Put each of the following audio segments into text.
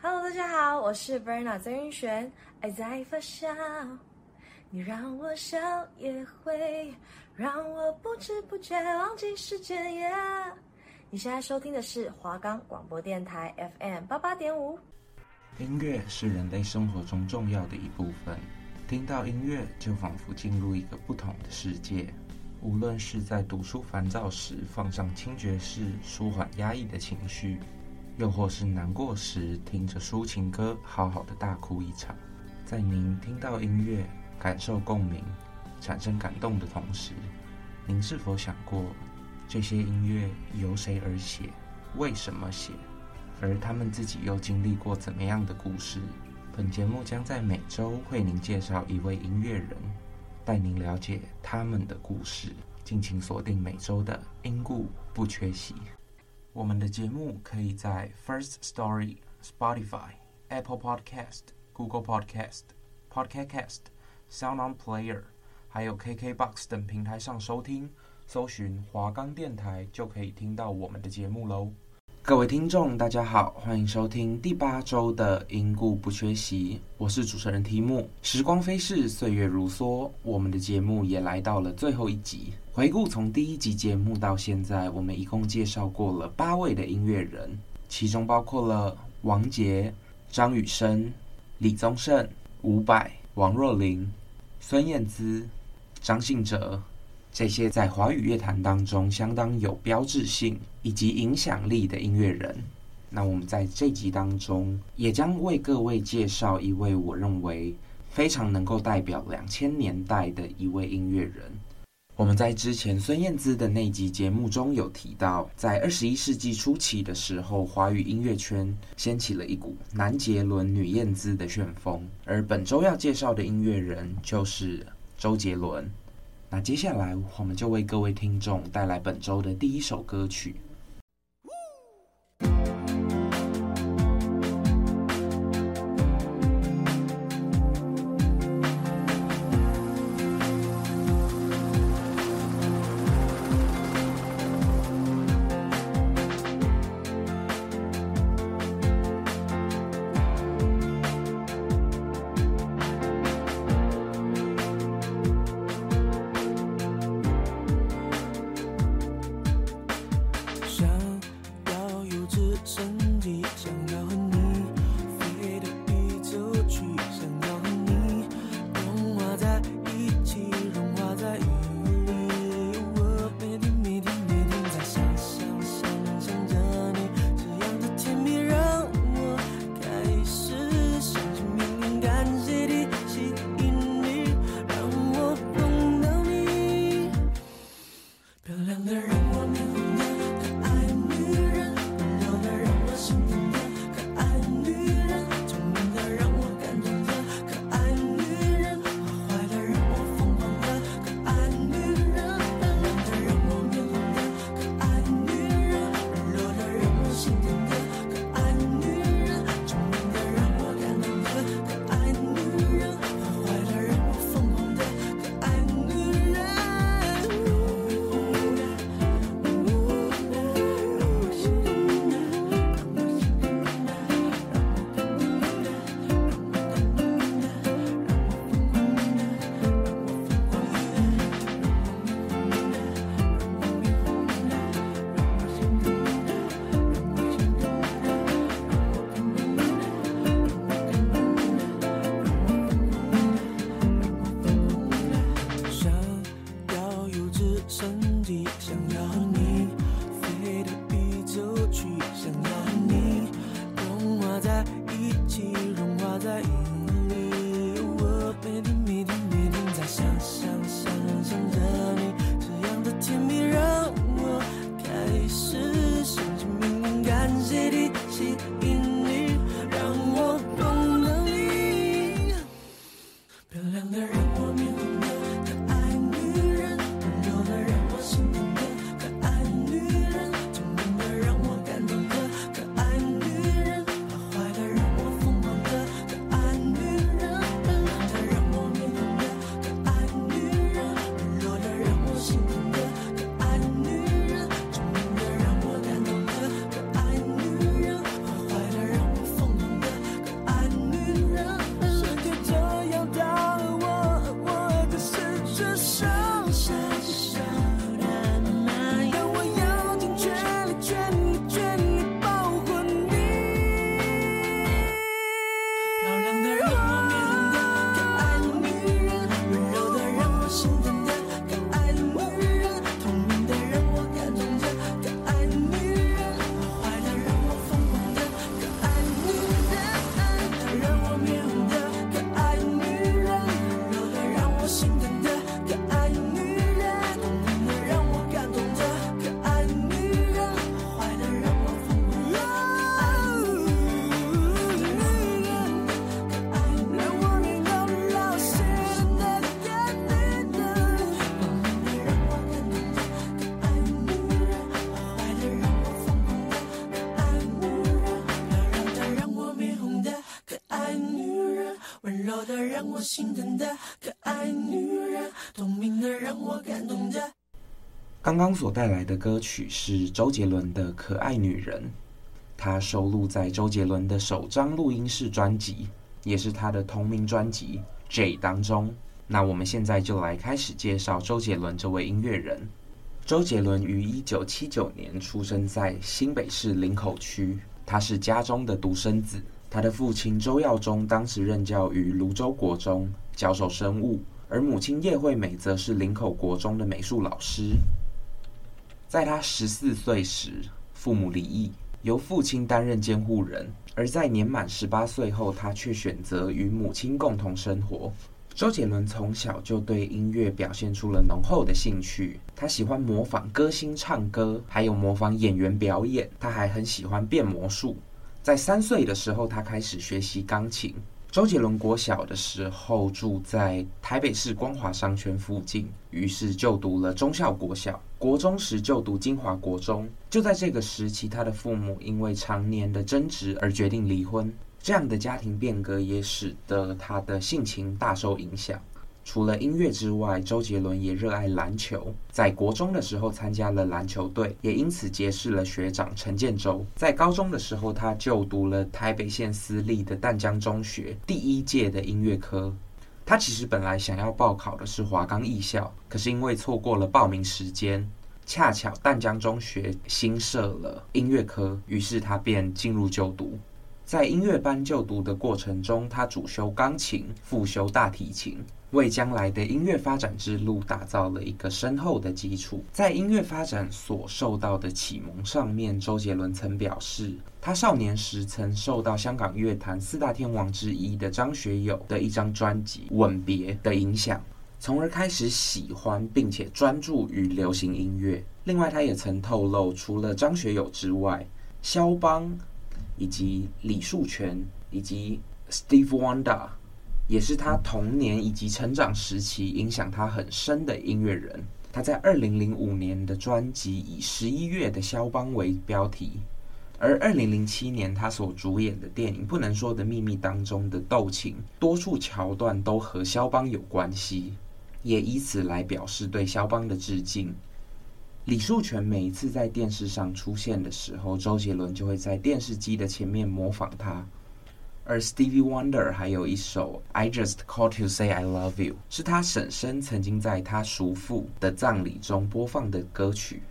Hello，大家好，我是 Verna 曾云璇。爱在发酵，你让我笑也会让我不知不觉忘记时间。Yeah，你现在收听的是华冈广播电台 FM 八八点五。音乐是人类生活中重要的一部分，听到音乐就仿佛进入一个不同的世界。无论是在读书烦躁时放上轻爵士，舒缓压抑的情绪。又或是难过时，听着抒情歌，好好的大哭一场。在您听到音乐、感受共鸣、产生感动的同时，您是否想过，这些音乐由谁而写？为什么写？而他们自己又经历过怎么样的故事？本节目将在每周为您介绍一位音乐人，带您了解他们的故事。敬请锁定每周的音故不缺席。我们的节目可以在 First Story、Spotify、Apple Podcast、Google Podcast、Podcast Cast、Sound On Player，还有 KKBox 等平台上收听，搜寻华冈电台就可以听到我们的节目喽。各位听众，大家好，欢迎收听第八周的因故不缺席，我是主持人提姆。时光飞逝，岁月如梭，我们的节目也来到了最后一集。回顾从第一集节目到现在，我们一共介绍过了八位的音乐人，其中包括了王杰、张雨生、李宗盛、伍佰、王若琳、孙燕姿、张信哲。这些在华语乐坛当中相当有标志性以及影响力的音乐人，那我们在这集当中也将为各位介绍一位我认为非常能够代表两千年代的一位音乐人。我们在之前孙燕姿的那集节目中有提到，在二十一世纪初期的时候，华语音乐圈掀起了一股男杰伦、女燕姿的旋风，而本周要介绍的音乐人就是周杰伦。那接下来，我们就为各位听众带来本周的第一首歌曲。《》。《》。。是心信命运感谢地心引心疼的可爱女人，聪明的让我感动的。刚刚所带来的歌曲是周杰伦的《可爱女人》，它收录在周杰伦的首张录音室专辑，也是他的同名专辑《J》当中。那我们现在就来开始介绍周杰伦这位音乐人。周杰伦于一九七九年出生在新北市林口区，他是家中的独生子。他的父亲周耀中当时任教于芦洲国中，教授生物，而母亲叶惠美则是林口国中的美术老师。在他十四岁时，父母离异，由父亲担任监护人；而在年满十八岁后，他却选择与母亲共同生活。周杰伦从小就对音乐表现出了浓厚的兴趣，他喜欢模仿歌星唱歌，还有模仿演员表演。他还很喜欢变魔术。在三岁的时候，他开始学习钢琴。周杰伦国小的时候住在台北市光华商圈附近，于是就读了中孝国小。国中时就读金华国中。就在这个时期，他的父母因为常年的争执而决定离婚。这样的家庭变革也使得他的性情大受影响。除了音乐之外，周杰伦也热爱篮球。在国中的时候参加了篮球队，也因此结识了学长陈建州。在高中的时候，他就读了台北县私立的淡江中学第一届的音乐科。他其实本来想要报考的是华冈艺校，可是因为错过了报名时间，恰巧淡江中学新设了音乐科，于是他便进入就读。在音乐班就读的过程中，他主修钢琴，副修大提琴，为将来的音乐发展之路打造了一个深厚的基础。在音乐发展所受到的启蒙上面，周杰伦曾表示，他少年时曾受到香港乐坛四大天王之一的张学友的一张专辑《吻别》的影响，从而开始喜欢并且专注于流行音乐。另外，他也曾透露，除了张学友之外，肖邦。以及李树泉以及 Steve Wonder，也是他童年以及成长时期影响他很深的音乐人。他在二零零五年的专辑以《十一月的肖邦》为标题，而二零零七年他所主演的电影《不能说的秘密》当中的斗琴，多处桥段都和肖邦有关系，也以此来表示对肖邦的致敬。李树泉每一次在电视上出现的时候，周杰伦就会在电视机的前面模仿他。而 Stevie Wonder 还有一首《I Just Called to Say I Love You》，是他婶婶曾经在他叔父的葬礼中播放的歌曲。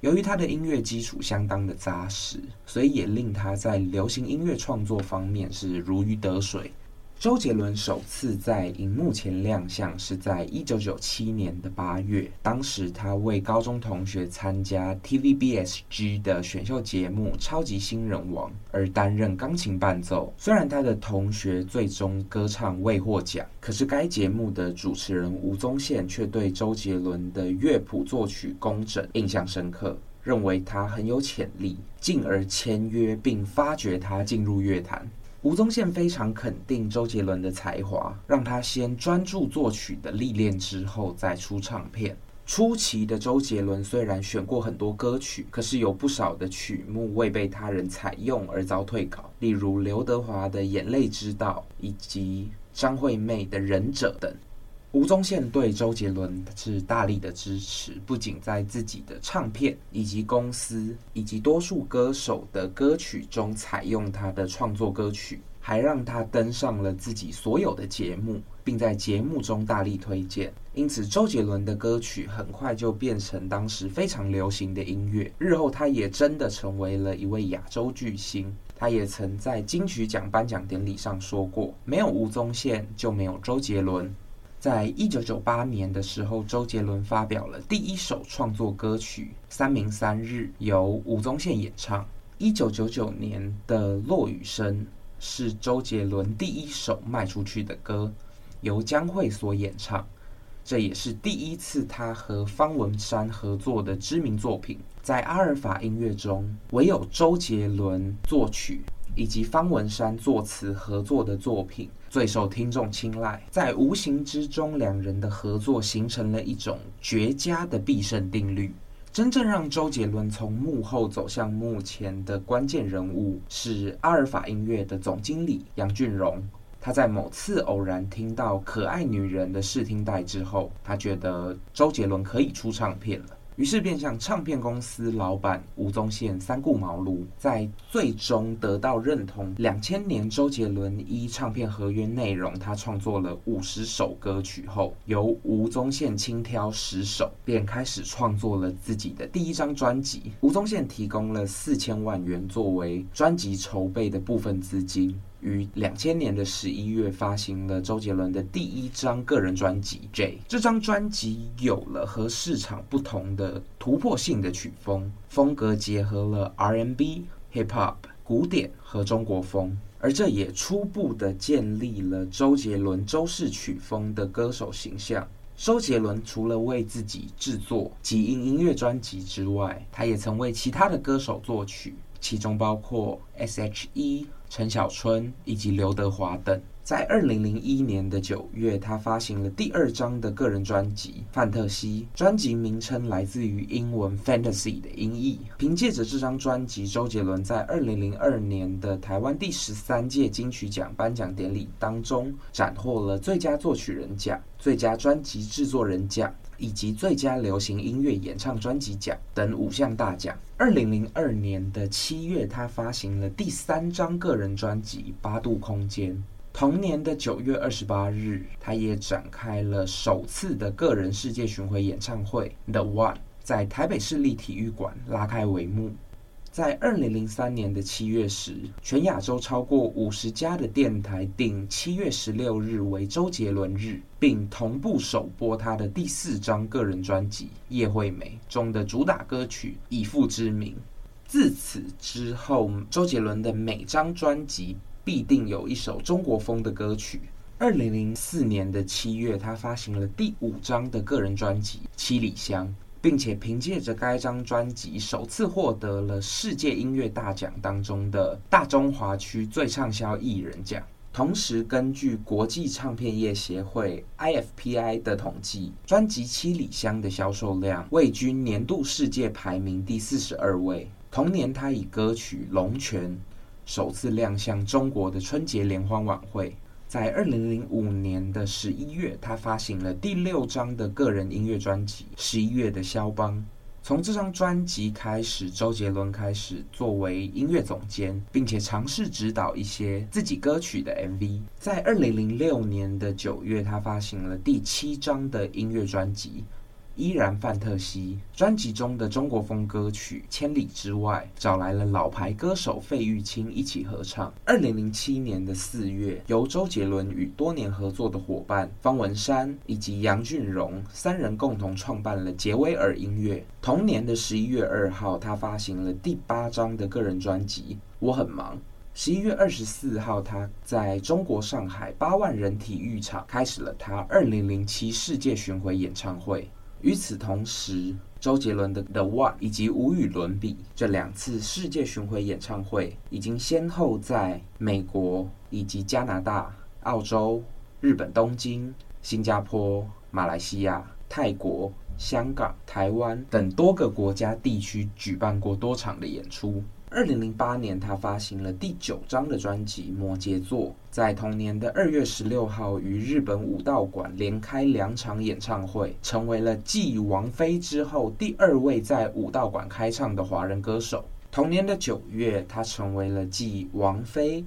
由于他的音乐基础相当的扎实，所以也令他在流行音乐创作方面是如鱼得水。周杰伦首次在荧幕前亮相是在一九九七年的八月，当时他为高中同学参加 TVBSG 的选秀节目《超级新人王》而担任钢琴伴奏。虽然他的同学最终歌唱未获奖，可是该节目的主持人吴宗宪却对周杰伦的乐谱作曲工整印象深刻，认为他很有潜力，进而签约并发掘他进入乐坛。吴宗宪非常肯定周杰伦的才华，让他先专注作曲的历练，之后再出唱片。初期的周杰伦虽然选过很多歌曲，可是有不少的曲目未被他人采用而遭退稿，例如刘德华的《眼泪之道》以及张惠妹的《忍者》等。吴宗宪对周杰伦是大力的支持，不仅在自己的唱片以及公司以及多数歌手的歌曲中采用他的创作歌曲，还让他登上了自己所有的节目，并在节目中大力推荐。因此，周杰伦的歌曲很快就变成当时非常流行的音乐。日后，他也真的成为了一位亚洲巨星。他也曾在金曲奖颁奖典礼上说过：“没有吴宗宪，就没有周杰伦。”在一九九八年的时候，周杰伦发表了第一首创作歌曲《三明三日》，由吴宗宪演唱。一九九九年的《落雨声》是周杰伦第一首卖出去的歌，由江蕙所演唱。这也是第一次他和方文山合作的知名作品。在阿尔法音乐中，唯有周杰伦作曲以及方文山作词合作的作品。最受听众青睐，在无形之中，两人的合作形成了一种绝佳的必胜定律。真正让周杰伦从幕后走向幕前的关键人物是阿尔法音乐的总经理杨俊荣。他在某次偶然听到《可爱女人》的试听带之后，他觉得周杰伦可以出唱片了。于是便向唱片公司老板吴宗宪三顾茅庐，在最终得到认同。两千年，周杰伦依唱片合约内容，他创作了五十首歌曲后，由吴宗宪轻挑十首，便开始创作了自己的第一张专辑。吴宗宪提供了四千万元作为专辑筹备的部分资金。于两千年的十一月发行了周杰伦的第一张个人专辑《J》。这张专辑有了和市场不同的突破性的曲风，风格结合了 R&B、Hip Hop、古典和中国风，而这也初步的建立了周杰伦周氏曲风的歌手形象。周杰伦除了为自己制作几张音乐专辑之外，他也曾为其他的歌手作曲。其中包括 S.H.E、陈小春以及刘德华等。在二零零一年的九月，他发行了第二张的个人专辑《范特西》，专辑名称来自于英文 “fantasy” 的音译。凭借着这张专辑，周杰伦在二零零二年的台湾第十三届金曲奖颁奖典礼当中，斩获了最佳作曲人奖、最佳专辑制作人奖。以及最佳流行音乐演唱专辑奖等五项大奖。二零零二年的七月，他发行了第三张个人专辑《八度空间》。同年的九月二十八日，他也展开了首次的个人世界巡回演唱会《The One》，在台北市立体育馆拉开帷幕。在二零零三年的七月时，全亚洲超过五十家的电台定七月十六日为周杰伦日，并同步首播他的第四张个人专辑《叶惠美》中的主打歌曲《以父之名》。自此之后，周杰伦的每张专辑必定有一首中国风的歌曲。二零零四年的七月，他发行了第五张的个人专辑《七里香》。并且凭借着该张专辑，首次获得了世界音乐大奖当中的大中华区最畅销艺人奖。同时，根据国际唱片业协会 IFPI 的统计，专辑《七里香》的销售量位居年度世界排名第四十二位。同年，他以歌曲《龙泉》首次亮相中国的春节联欢晚会。在二零零五年的十一月，他发行了第六张的个人音乐专辑《十一月的肖邦》。从这张专辑开始，周杰伦开始作为音乐总监，并且尝试指导一些自己歌曲的 MV。在二零零六年的九月，他发行了第七张的音乐专辑。依然范特西专辑中的中国风歌曲《千里之外》找来了老牌歌手费玉清一起合唱。二零零七年的四月，由周杰伦与多年合作的伙伴方文山以及杨俊荣三人共同创办了杰威尔音乐。同年的十一月二号，他发行了第八张的个人专辑《我很忙》。十一月二十四号，他在中国上海八万人体育场开始了他二零零七世界巡回演唱会。与此同时，周杰伦的《The One》以及无与伦比这两次世界巡回演唱会，已经先后在美国以及加拿大、澳洲、日本东京、新加坡、马来西亚、泰国、香港、台湾等多个国家地区举办过多场的演出。二零零八年，他发行了第九张的专辑《摩羯座》。在同年的二月十六号，于日本武道馆连开两场演唱会，成为了继王菲之后第二位在武道馆开唱的华人歌手。同年的九月，他成为了继王菲、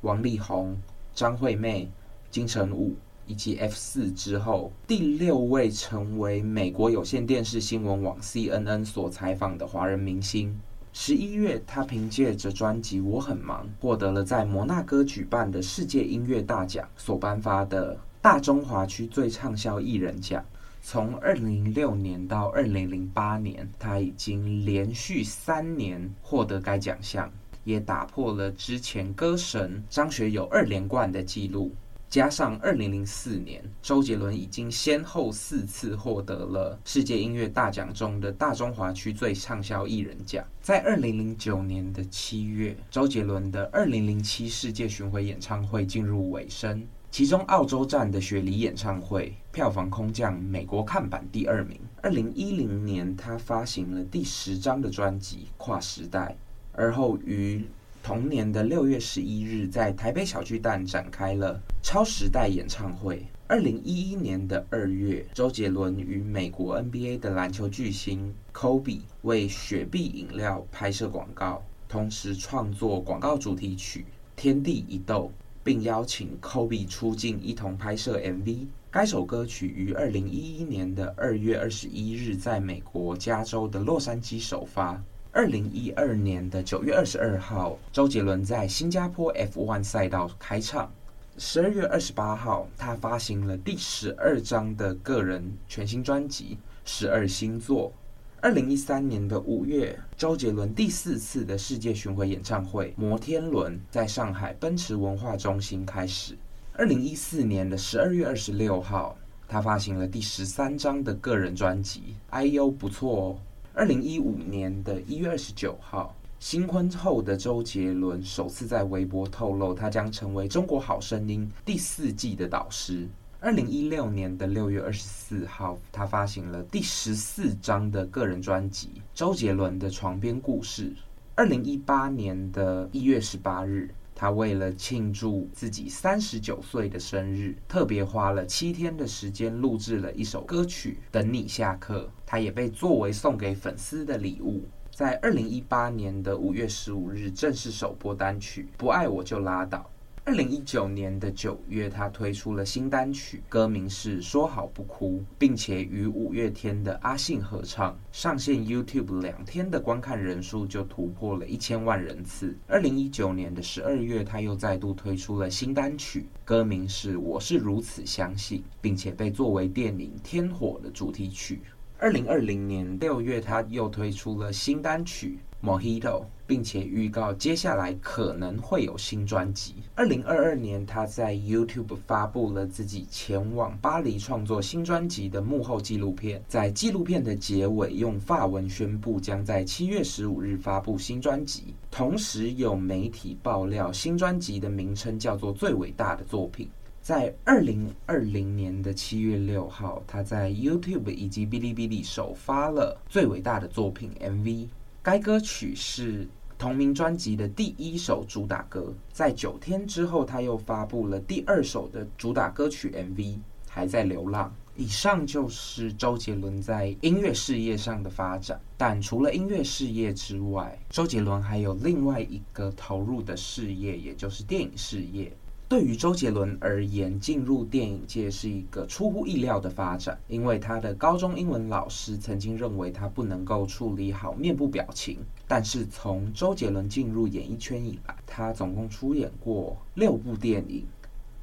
王力宏、张惠妹、金城武以及 F 四之后第六位成为美国有线电视新闻网 CNN 所采访的华人明星。十一月，他凭借着专辑《我很忙》，获得了在摩纳哥举办的世界音乐大奖所颁发的大中华区最畅销艺人奖。从二零零六年到二零零八年，他已经连续三年获得该奖项，也打破了之前歌神张学友二连冠的纪录。加上二零零四年，周杰伦已经先后四次获得了世界音乐大奖中的大中华区最畅销艺人奖。在二零零九年的七月，周杰伦的二零零七世界巡回演唱会进入尾声，其中澳洲站的雪梨演唱会票房空降美国看板第二名。二零一零年，他发行了第十张的专辑《跨时代》，而后于同年的六月十一日，在台北小巨蛋展开了超时代演唱会。二零一一年的二月，周杰伦与美国 NBA 的篮球巨星 Kobe 为雪碧饮料拍摄广告，同时创作广告主题曲《天地一斗》，并邀请 Kobe 出镜一同拍摄 MV。该首歌曲于二零一一年的二月二十一日在美国加州的洛杉矶首发。二零一二年的九月二十二号，周杰伦在新加坡 F1 赛道开唱。十二月二十八号，他发行了第十二张的个人全新专辑《十二星座》。二零一三年的五月，周杰伦第四次的世界巡回演唱会《摩天轮》在上海奔驰文化中心开始。二零一四年的十二月二十六号，他发行了第十三张的个人专辑《哎呦不错哦》。二零一五年的一月二十九号。新婚后的周杰伦首次在微博透露，他将成为《中国好声音》第四季的导师。二零一六年的六月二十四号，他发行了第十四张的个人专辑《周杰伦的床边故事》。二零一八年的一月十八日，他为了庆祝自己三十九岁的生日，特别花了七天的时间录制了一首歌曲《等你下课》，他也被作为送给粉丝的礼物。在二零一八年的五月十五日正式首播单曲《不爱我就拉倒》。二零一九年的九月，他推出了新单曲，歌名是《说好不哭》，并且与五月天的阿信合唱，上线 YouTube 两天的观看人数就突破了一千万人次。二零一九年的十二月，他又再度推出了新单曲，歌名是《我是如此相信》，并且被作为电影《天火》的主题曲。二零二零年六月，他又推出了新单曲《Mojito》，并且预告接下来可能会有新专辑。二零二二年，他在 YouTube 发布了自己前往巴黎创作新专辑的幕后纪录片，在纪录片的结尾用法文宣布将在七月十五日发布新专辑。同时，有媒体爆料，新专辑的名称叫做《最伟大的作品》。在二零二零年的七月六号，他在 YouTube 以及哔哩哔哩首发了最伟大的作品 MV。该歌曲是同名专辑的第一首主打歌。在九天之后，他又发布了第二首的主打歌曲 MV，还在流浪。以上就是周杰伦在音乐事业上的发展。但除了音乐事业之外，周杰伦还有另外一个投入的事业，也就是电影事业。对于周杰伦而言，进入电影界是一个出乎意料的发展，因为他的高中英文老师曾经认为他不能够处理好面部表情。但是从周杰伦进入演艺圈以来，他总共出演过六部电影，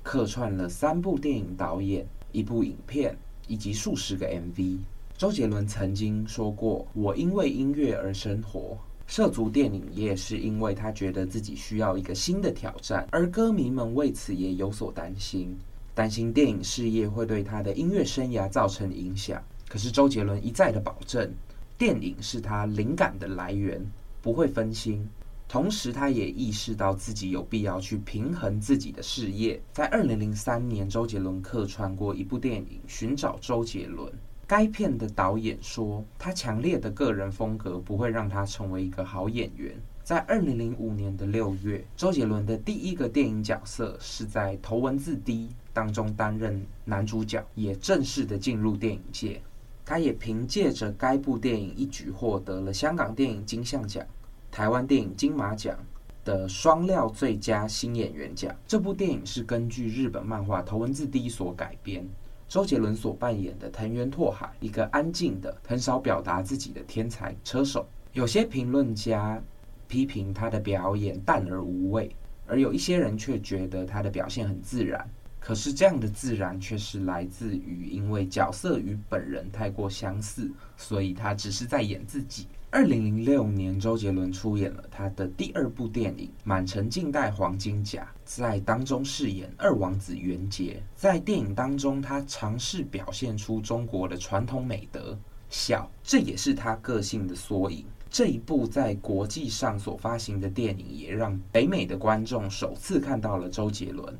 客串了三部电影导演、一部影片以及数十个 MV。周杰伦曾经说过：“我因为音乐而生活。”涉足电影业是因为他觉得自己需要一个新的挑战，而歌迷们为此也有所担心，担心电影事业会对他的音乐生涯造成影响。可是周杰伦一再的保证，电影是他灵感的来源，不会分心。同时，他也意识到自己有必要去平衡自己的事业。在二零零三年，周杰伦客串过一部电影《寻找周杰伦》。该片的导演说，他强烈的个人风格不会让他成为一个好演员。在二零零五年的六月，周杰伦的第一个电影角色是在《头文字 D》当中担任男主角，也正式的进入电影界。他也凭借着该部电影一举获得了香港电影金像奖、台湾电影金马奖的双料最佳新演员奖。这部电影是根据日本漫画《头文字 D》所改编。周杰伦所扮演的藤原拓海，一个安静的、很少表达自己的天才车手。有些评论家批评他的表演淡而无味，而有一些人却觉得他的表现很自然。可是这样的自然却是来自于，因为角色与本人太过相似，所以他只是在演自己。二零零六年，周杰伦出演了他的第二部电影《满城尽带黄金甲》，在当中饰演二王子元杰。在电影当中，他尝试表现出中国的传统美德——笑，这也是他个性的缩影。这一部在国际上所发行的电影，也让北美的观众首次看到了周杰伦。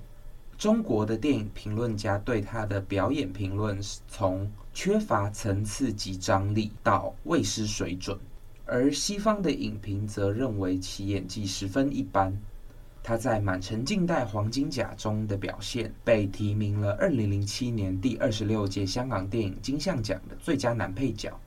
中国的电影评论家对他的表演评论是从缺乏层次及张力到未失水准。而西方的影评则认为其演技十分一般。他在《满城尽带黄金甲》中的表现被提名了二零零七年第二十六届香港电影金像奖的最佳男配角。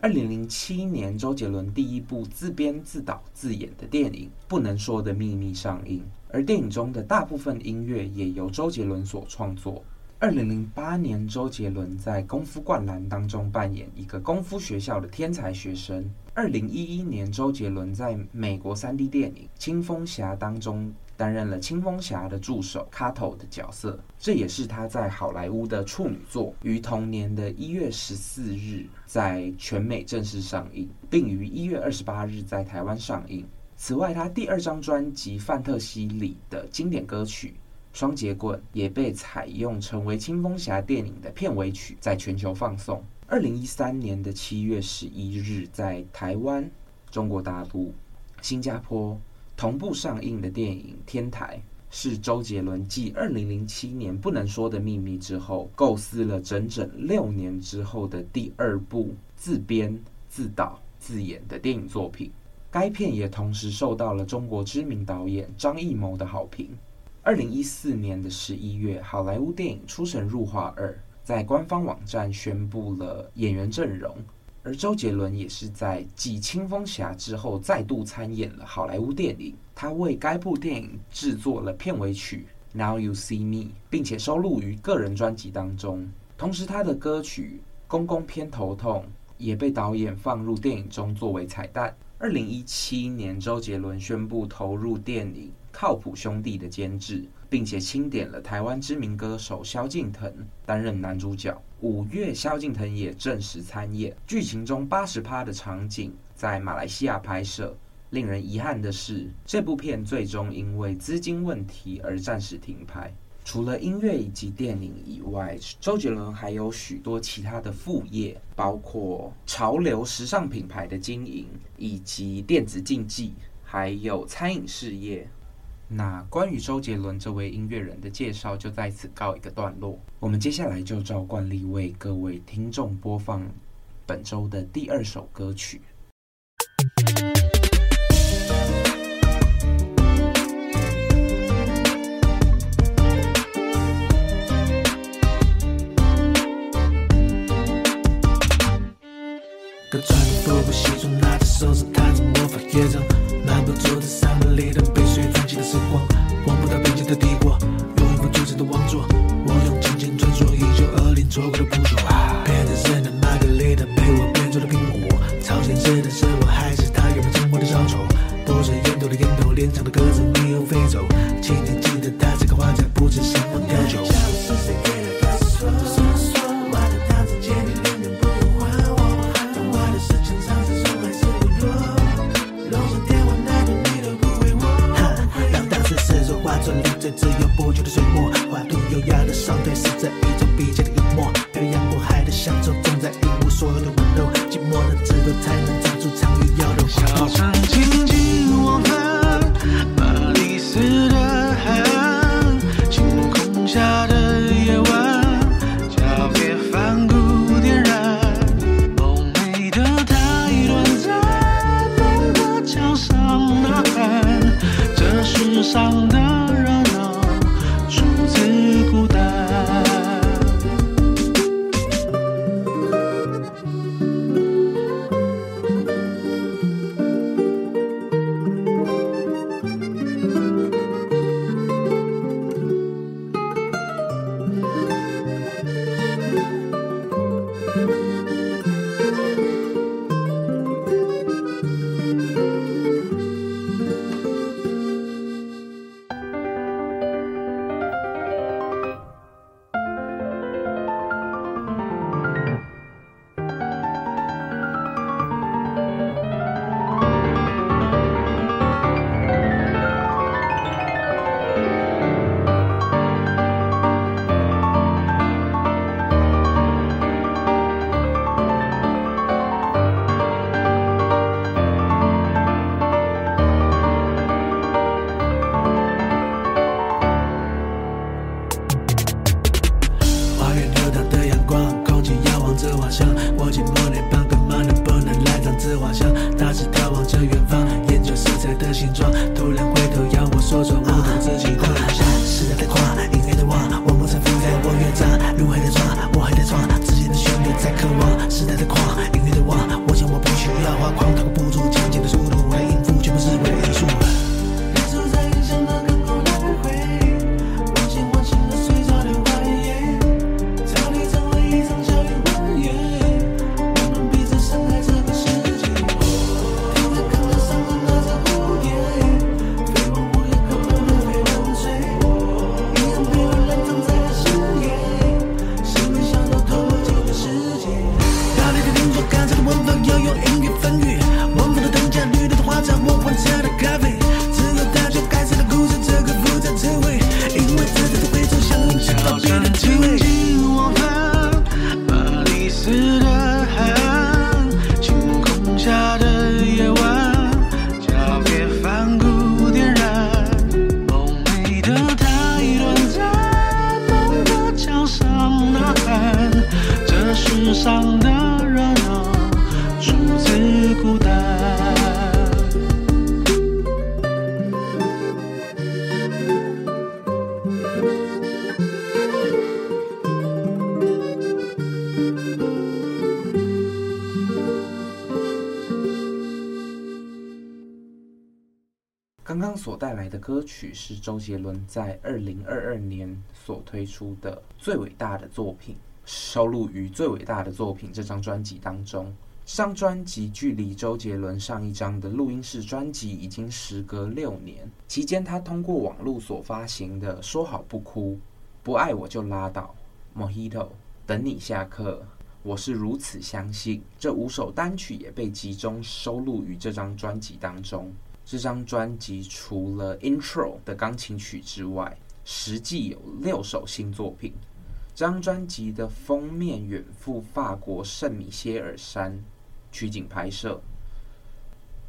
二零零七年，周杰伦第一部自编自导自演的电影《不能说的秘密》上映，而电影中的大部分音乐也由周杰伦所创作。二零零八年，周杰伦在《功夫灌篮》当中扮演一个功夫学校的天才学生。二零一一年，周杰伦在美国三 D 电影《青蜂侠》当中担任了青蜂侠的助手卡头的角色，这也是他在好莱坞的处女作。于同年的一月十四日在全美正式上映，并于一月二十八日在台湾上映。此外，他第二张专辑《范特西》里的经典歌曲。双截棍也被采用成为《青蜂侠》电影的片尾曲，在全球放送。二零一三年的七月十一日，在台湾、中国大陆、新加坡同步上映的电影《天台》，是周杰伦继二零零七年《不能说的秘密》之后，构思了整整六年之后的第二部自编、自导、自演的电影作品。该片也同时受到了中国知名导演张艺谋的好评。二零一四年的十一月，好莱坞电影《出神入化二》在官方网站宣布了演员阵容，而周杰伦也是在继《青风侠》之后再度参演了好莱坞电影。他为该部电影制作了片尾曲《Now You See Me》，并且收录于个人专辑当中。同时，他的歌曲《公公偏头痛》也被导演放入电影中作为彩蛋。二零一七年，周杰伦宣布投入电影。靠谱兄弟的监制，并且钦点了台湾知名歌手萧敬腾担任男主角。五月，萧敬腾也正式参演。剧情中八十趴的场景在马来西亚拍摄。令人遗憾的是，这部片最终因为资金问题而暂时停拍。除了音乐以及电影以外，周杰伦还有许多其他的副业，包括潮流时尚品牌的经营，以及电子竞技，还有餐饮事业。那关于周杰伦这位音乐人的介绍就在此告一个段落。我们接下来就照惯例为各位听众播放本周的第二首歌曲。烟斗的烟头，连长的鸽子没有飞走，请你带来的歌曲是周杰伦在二零二二年所推出的《最伟大的作品》，收录于《最伟大的作品》这张专辑当中。这张专辑距离周杰伦上一张的录音室专辑已经时隔六年，期间他通过网络所发行的《说好不哭》、《不爱我就拉倒》、《Mojito》、《等你下课》、《我是如此相信》这五首单曲也被集中收录于这张专辑当中。这张专辑除了 Intro 的钢琴曲之外，实际有六首新作品。这张专辑的封面远赴法国圣米歇尔山取景拍摄，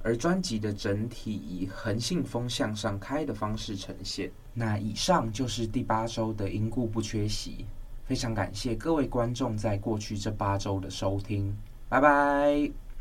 而专辑的整体以横信封向上开的方式呈现。那以上就是第八周的因故不缺席，非常感谢各位观众在过去这八周的收听，拜拜。